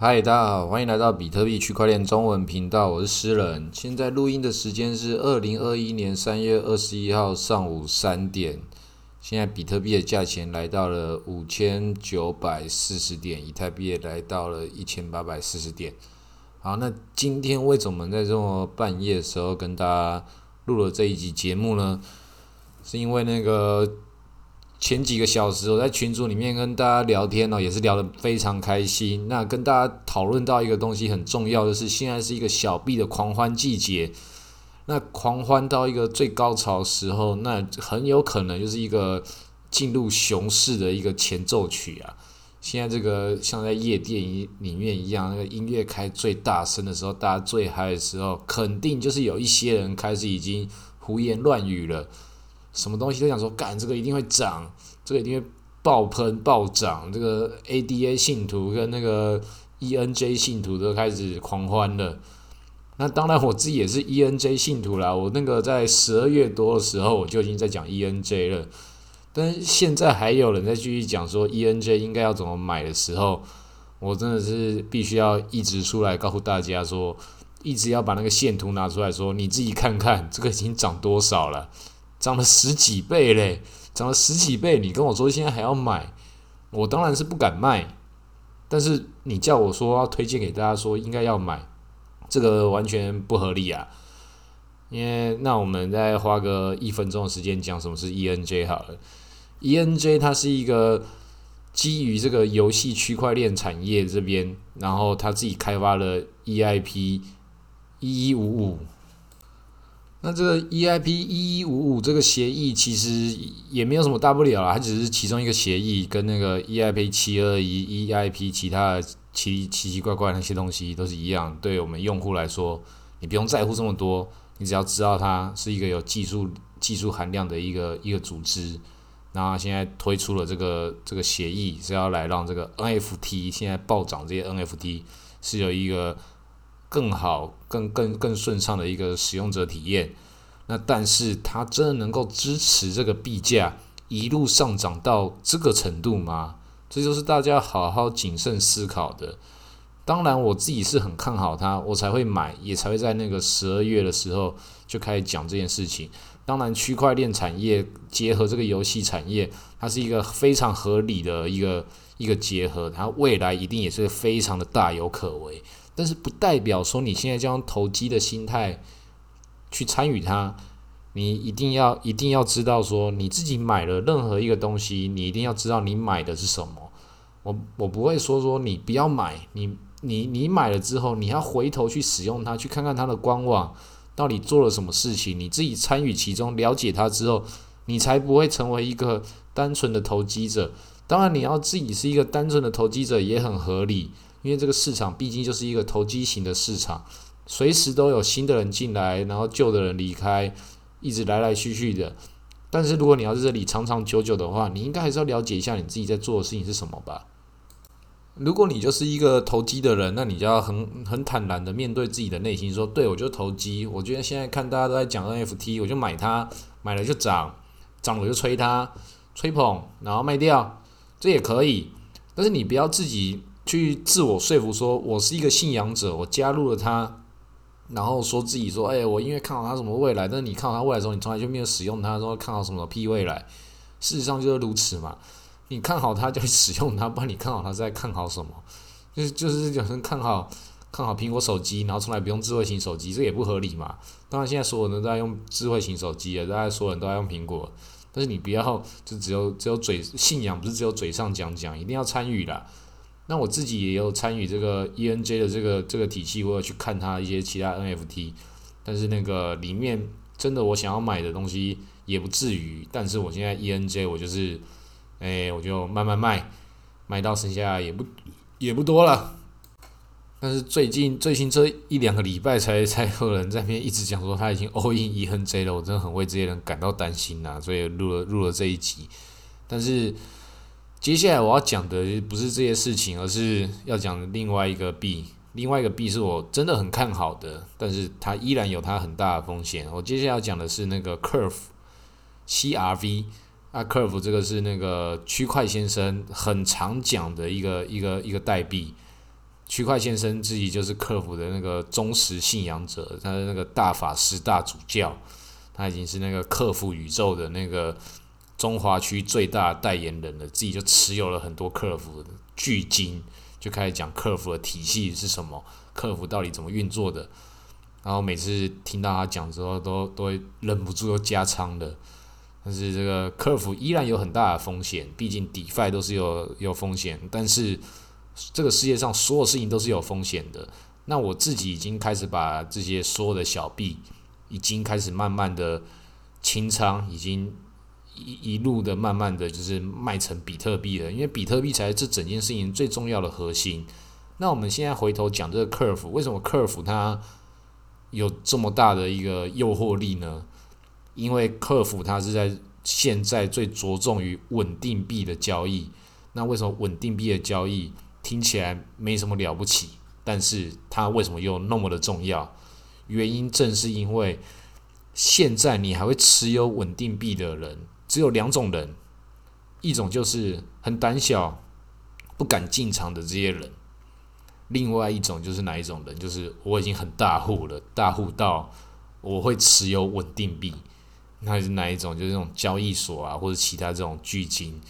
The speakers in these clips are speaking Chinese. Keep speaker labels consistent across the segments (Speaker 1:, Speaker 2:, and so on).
Speaker 1: 嗨，大家好，欢迎来到比特币区块链中文频道，我是诗人。现在录音的时间是二零二一年三月二十一号上午三点。现在比特币的价钱来到了五千九百四十点，以太币也来到了一千八百四十点。好，那今天为什么在这么半夜的时候跟大家录了这一集节目呢？是因为那个。前几个小时，我在群组里面跟大家聊天呢，也是聊得非常开心。那跟大家讨论到一个东西很重要的是，现在是一个小币的狂欢季节。那狂欢到一个最高潮时候，那很有可能就是一个进入熊市的一个前奏曲啊。现在这个像在夜店一里面一样，那个音乐开最大声的时候，大家最嗨的时候，肯定就是有一些人开始已经胡言乱语了。什么东西都想说，干这个一定会涨，这个一定会爆喷暴涨。这个 ADA 信徒跟那个 ENJ 信徒都开始狂欢了。那当然，我自己也是 ENJ 信徒啦。我那个在十二月多的时候，我就已经在讲 ENJ 了。但现在还有人在继续讲说 ENJ 应该要怎么买的时候，我真的是必须要一直出来告诉大家说，一直要把那个线图拿出来说，你自己看看这个已经涨多少了。涨了十几倍嘞，涨了十几倍，你跟我说现在还要买，我当然是不敢卖。但是你叫我说要推荐给大家说应该要买，这个完全不合理啊。因为那我们再花个一分钟的时间讲什么是 ENJ 好了。ENJ 它是一个基于这个游戏区块链产业这边，然后他自己开发了 EIP 一一五五。那这个 EIP 一一五五这个协议其实也没有什么大不了啦，它只是其中一个协议，跟那个 EIP 七二一 EIP 其他的奇奇奇怪怪那些东西都是一样。对我们用户来说，你不用在乎这么多，你只要知道它是一个有技术技术含量的一个一个组织。那现在推出了这个这个协议，是要来让这个 NFT 现在暴涨这些 NFT 是有一个。更好、更更更顺畅的一个使用者体验。那但是它真的能够支持这个币价一路上涨到这个程度吗？这就是大家好好谨慎思考的。当然，我自己是很看好它，我才会买，也才会在那个十二月的时候就开始讲这件事情。当然，区块链产业结合这个游戏产业，它是一个非常合理的一个一个结合，它未来一定也是非常的大有可为。但是不代表说你现在将投机的心态去参与它，你一定要一定要知道说你自己买了任何一个东西，你一定要知道你买的是什么。我我不会说说你不要买，你你你买了之后，你要回头去使用它，去看看它的官网到底做了什么事情，你自己参与其中，了解它之后，你才不会成为一个单纯的投机者。当然，你要自己是一个单纯的投机者也很合理。因为这个市场毕竟就是一个投机型的市场，随时都有新的人进来，然后旧的人离开，一直来来去去的。但是如果你要在这里长长久久的话，你应该还是要了解一下你自己在做的事情是什么吧。如果你就是一个投机的人，那你就要很很坦然的面对自己的内心，说：对我就投机。我觉得现在看大家都在讲 NFT，我就买它，买了就涨，涨了就吹它，吹捧，然后卖掉，这也可以。但是你不要自己。去自我说服，说我是一个信仰者，我加入了他，然后说自己说，哎，我因为看好他什么未来，但是你看好他未来的时候，你从来就没有使用它，说看好什么屁未来，事实上就是如此嘛。你看好它就使用它，不然你看好它在看好什么？就是就是有人看好看好苹果手机，然后从来不用智慧型手机，这也不合理嘛。当然现在所有人都在用智慧型手机啊，大家所有人都在用苹果，但是你不要就只有只有嘴信仰，不是只有嘴上讲讲，一定要参与的。那我自己也有参与这个 ENJ 的这个这个体系，我有去看它一些其他 NFT，但是那个里面真的我想要买的东西也不至于，但是我现在 ENJ 我就是，哎，我就慢慢卖，卖到剩下也不也不多了。但是最近最近这一两个礼拜才才有人在那边一直讲说他已经 all in ENJ 了，我真的很为这些人感到担心呐，所以录了录了这一集，但是。接下来我要讲的不是这些事情，而是要讲另外一个币。另外一个币是我真的很看好的，但是它依然有它很大的风险。我接下来要讲的是那个 Curve，C R V 啊，Curve 这个是那个区块先生很常讲的一个一个一个代币。区块先生自己就是客服的那个忠实信仰者，他的那个大法师、大主教，他已经是那个克服宇宙的那个中华区最大代言人了，自己就持有了很多客服巨金，就开始讲客服的体系是什么，客服到底怎么运作的。然后每次听到他讲之后，都都会忍不住又加仓的。但是这个客服依然有很大的风险，毕竟 DeFi 都是有有风险。但是这个世界上所有事情都是有风险的。那我自己已经开始把这些所有的小币，已经开始慢慢的清仓，已经一一路的慢慢的就是卖成比特币了。因为比特币才是这整件事情最重要的核心。那我们现在回头讲这个 Curve，为什么 Curve 它有这么大的一个诱惑力呢？因为客服它是在现在最着重于稳定币的交易，那为什么稳定币的交易听起来没什么了不起？但是它为什么又那么的重要？原因正是因为现在你还会持有稳定币的人只有两种人，一种就是很胆小不敢进场的这些人，另外一种就是哪一种人？就是我已经很大户了，大户到我会持有稳定币。那是哪一种？就是那种交易所啊，或者其他这种巨金，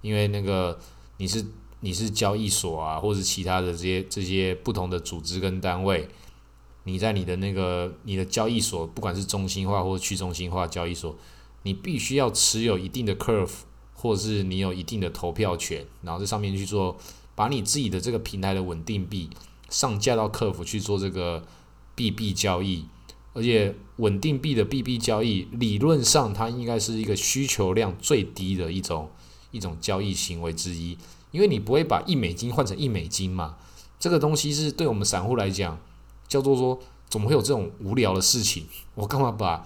Speaker 1: 因为那个你是你是交易所啊，或者其他的这些这些不同的组织跟单位，你在你的那个你的交易所，不管是中心化或者去中心化交易所，你必须要持有一定的 curve，或者是你有一定的投票权，然后在上面去做，把你自己的这个平台的稳定币上架到客服去做这个币币交易。而且稳定币的币币交易，理论上它应该是一个需求量最低的一种一种交易行为之一，因为你不会把一美金换成一美金嘛。这个东西是对我们散户来讲，叫做说怎么会有这种无聊的事情？我干嘛把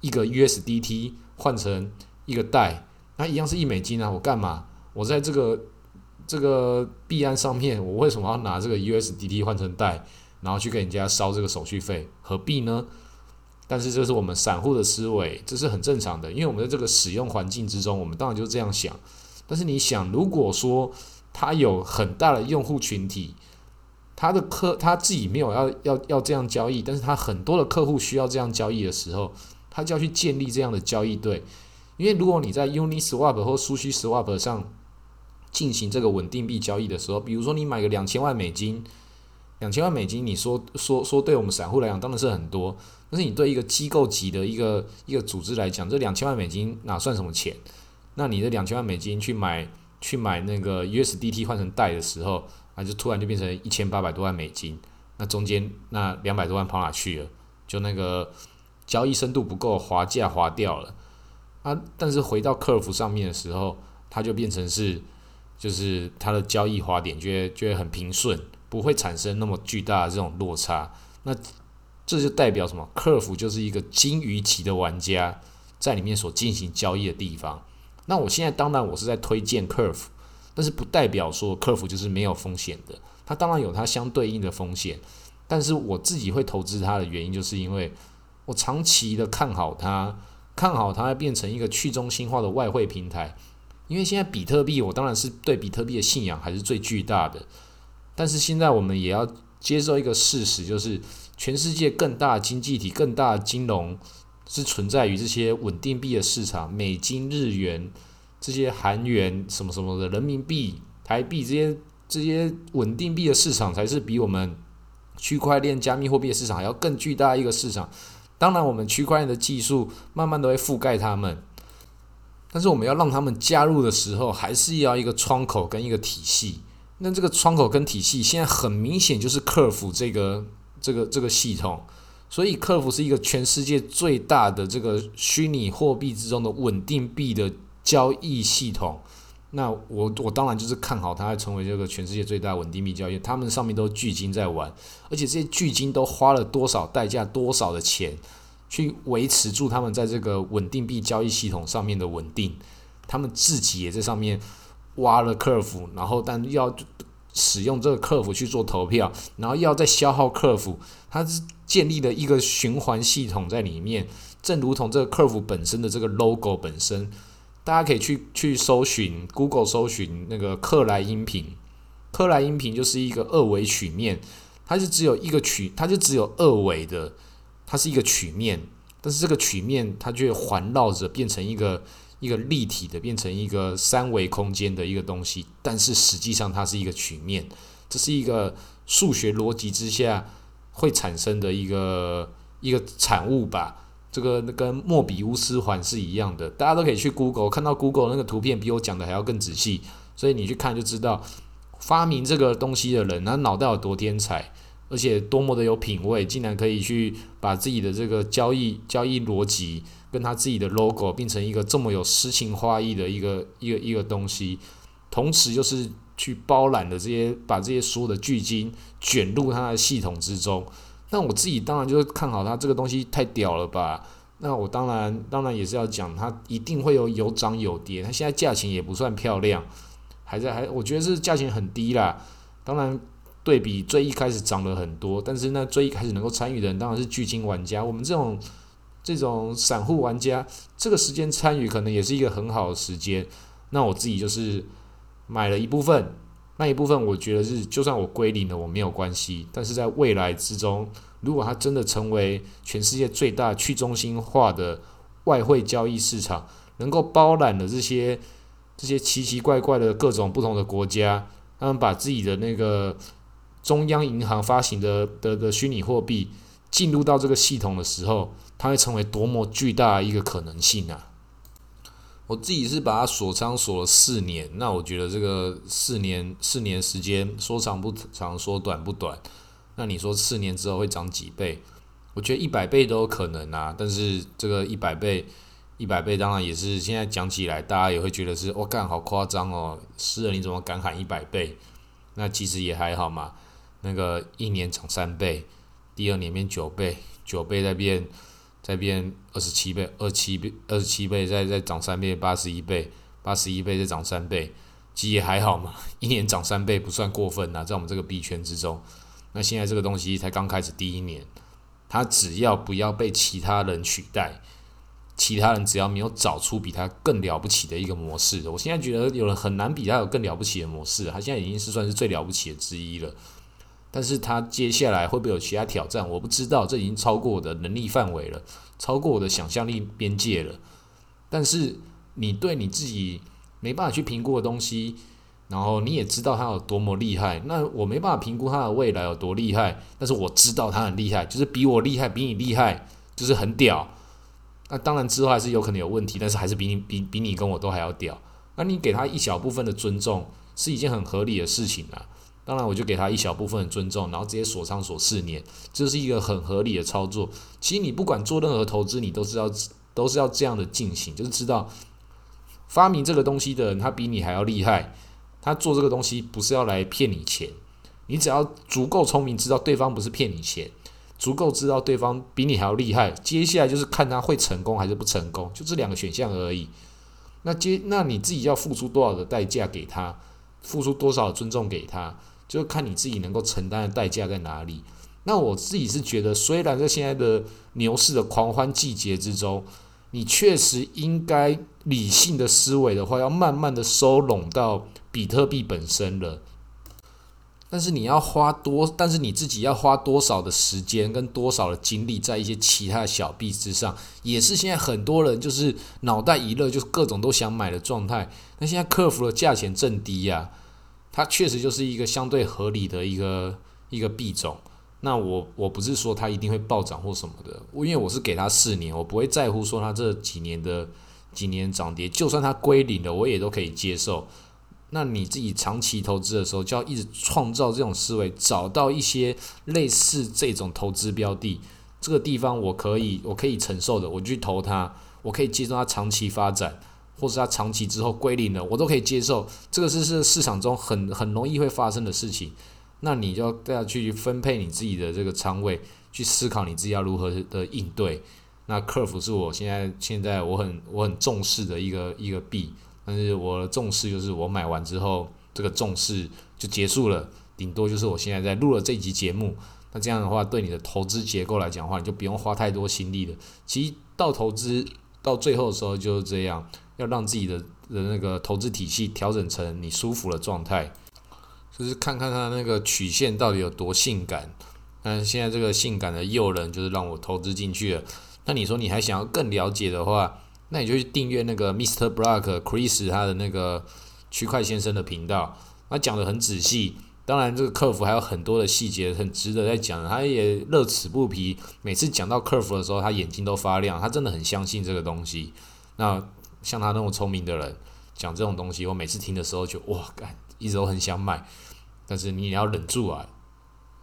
Speaker 1: 一个 USDT 换成一个代？那一样是一美金啊！我干嘛？我在这个这个币安上面，我为什么要拿这个 USDT 换成代，然后去给人家烧这个手续费？何必呢？但是这是我们散户的思维，这是很正常的，因为我们在这个使用环境之中，我们当然就这样想。但是你想，如果说他有很大的用户群体，他的客他自己没有要要要这样交易，但是他很多的客户需要这样交易的时候，他就要去建立这样的交易对。因为如果你在 Uniswap 或 SushiSwap 上进行这个稳定币交易的时候，比如说你买个两千万美金。两千万美金，你说说说，对我们散户来讲当然是很多，但是你对一个机构级的一个一个组织来讲，这两千万美金哪算什么钱？那你的两千万美金去买去买那个 USDT 换成贷的时候，啊就突然就变成一千八百多万美金，那中间那两百多万跑哪去了？就那个交易深度不够，滑价滑掉了啊！但是回到客服上面的时候，它就变成是就是它的交易滑点就会就会很平顺。不会产生那么巨大的这种落差，那这就代表什么？客服就是一个金鱼级的玩家在里面所进行交易的地方。那我现在当然我是在推荐客服，但是不代表说客服就是没有风险的。它当然有它相对应的风险，但是我自己会投资它的原因，就是因为我长期的看好它，看好它变成一个去中心化的外汇平台。因为现在比特币，我当然是对比特币的信仰还是最巨大的。但是现在我们也要接受一个事实，就是全世界更大的经济体、更大的金融是存在于这些稳定币的市场，美金、日元、这些韩元什么什么的，人民币、台币这些这些稳定币的市场，才是比我们区块链、加密货币的市场还要更巨大一个市场。当然，我们区块链的技术慢慢都会覆盖他们，但是我们要让他们加入的时候，还是要一个窗口跟一个体系。那这个窗口跟体系现在很明显就是客服这个这个这个系统，所以客服是一个全世界最大的这个虚拟货币之中的稳定币的交易系统。那我我当然就是看好它成为这个全世界最大稳定币交易。他们上面都巨金在玩，而且这些巨金都花了多少代价、多少的钱去维持住他们在这个稳定币交易系统上面的稳定。他们自己也在上面。挖了客服，然后但要使用这个客服去做投票，然后要再消耗客服，它是建立了一个循环系统在里面，正如同这个客服本身的这个 logo 本身，大家可以去去搜寻 Google 搜寻那个克莱音频，克莱音频就是一个二维曲面，它是只有一个曲，它就只有二维的，它是一个曲面，但是这个曲面它却环绕着变成一个一个立体的，变成一个三维空间的一个东西，但是实际上它是一个曲面，这是一个数学逻辑之下会产生的一个一个产物吧。这个跟莫比乌斯环是一样的，大家都可以去 Google 看到 Google 那个图片比我讲的还要更仔细，所以你去看就知道发明这个东西的人，他脑袋有多天才，而且多么的有品味，竟然可以去把自己的这个交易交易逻辑跟他自己的 logo 变成一个这么有诗情画意的一个一个一个东西，同时就是去包揽的这些把这些所有的巨金卷入他的系统之中。那我自己当然就是看好它这个东西太屌了吧？那我当然当然也是要讲它一定会有有涨有跌。它现在价钱也不算漂亮，还在还我觉得是价钱很低啦。当然对比最一开始涨了很多，但是那最一开始能够参与的人当然是巨金玩家。我们这种这种散户玩家，这个时间参与可能也是一个很好的时间。那我自己就是买了一部分。那一部分我觉得是，就算我归零了，我没有关系。但是在未来之中，如果它真的成为全世界最大去中心化的外汇交易市场，能够包揽了这些这些奇奇怪怪的各种不同的国家，他们把自己的那个中央银行发行的的的虚拟货币进入到这个系统的时候，它会成为多么巨大一个可能性啊！我自己是把它锁仓锁了四年，那我觉得这个四年四年时间说长不长，说短不短。那你说四年之后会涨几倍？我觉得一百倍都有可能啊。但是这个一百倍，一百倍当然也是现在讲起来，大家也会觉得是我干好夸张哦，诗人你怎么敢喊一百倍？那其实也还好嘛。那个一年涨三倍，第二年变九倍，九倍再变。再变二十七倍，二七倍，二十七倍，再再涨三倍，八十一倍，八十一倍再涨三倍，其实也还好嘛，一年涨三倍不算过分呐，在我们这个币圈之中。那现在这个东西才刚开始第一年，它只要不要被其他人取代，其他人只要没有找出比它更了不起的一个模式，我现在觉得有人很难比它有更了不起的模式，它现在已经是算是最了不起的之一了。但是他接下来会不会有其他挑战？我不知道，这已经超过我的能力范围了，超过我的想象力边界了。但是你对你自己没办法去评估的东西，然后你也知道他有多么厉害，那我没办法评估他的未来有多厉害。但是我知道他很厉害，就是比我厉害，比你厉害，就是很屌。那当然之后还是有可能有问题，但是还是比你比比你跟我都还要屌。那你给他一小部分的尊重，是一件很合理的事情啊。当然，我就给他一小部分的尊重，然后直接锁仓锁四年，这是一个很合理的操作。其实你不管做任何投资，你都是要都是要这样的进行，就是知道发明这个东西的人他比你还要厉害，他做这个东西不是要来骗你钱，你只要足够聪明，知道对方不是骗你钱，足够知道对方比你还要厉害，接下来就是看他会成功还是不成功，就这两个选项而已。那接那你自己要付出多少的代价给他，付出多少尊重给他。就看你自己能够承担的代价在哪里。那我自己是觉得，虽然在现在的牛市的狂欢季节之中，你确实应该理性的思维的话，要慢慢的收拢到比特币本身了。但是你要花多，但是你自己要花多少的时间跟多少的精力在一些其他的小币之上，也是现在很多人就是脑袋一热，就是各种都想买的状态。那现在客服的价钱正低呀。它确实就是一个相对合理的一个一个币种。那我我不是说它一定会暴涨或什么的，因为我是给它四年，我不会在乎说它这几年的几年涨跌，就算它归零了，我也都可以接受。那你自己长期投资的时候，就要一直创造这种思维，找到一些类似这种投资标的，这个地方我可以我可以承受的，我去投它，我可以接受它长期发展。或是它长期之后归零了，我都可以接受。这个是是市场中很很容易会发生的事情。那你就要去分配你自己的这个仓位，去思考你自己要如何的应对。那 Curve 是我现在现在我很我很重视的一个一个币，但是我的重视就是我买完之后，这个重视就结束了。顶多就是我现在在录了这集节目，那这样的话对你的投资结构来讲的话，你就不用花太多心力了。其实到投资到最后的时候就是这样。要让自己的的那个投资体系调整成你舒服的状态。就是看看它那个曲线到底有多性感。但是现在这个性感的诱人，就是让我投资进去了。那你说你还想要更了解的话，那你就去订阅那个 Mr. Block Chris 他的那个区块先生的频道，他讲的很仔细。当然，这个客服还有很多的细节很值得在讲，他也乐此不疲。每次讲到客服的时候，他眼睛都发亮，他真的很相信这个东西。那像他那么聪明的人讲这种东西，我每次听的时候就哇，干，一直都很想买。但是你也要忍住啊。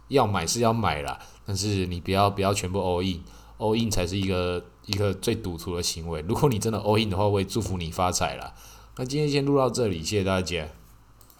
Speaker 1: 要买是要买啦，但是你不要不要全部 all in，all in 才是一个一个最赌徒的行为。如果你真的 all in 的话，我也祝福你发财啦。那今天先录到这里，谢谢大家。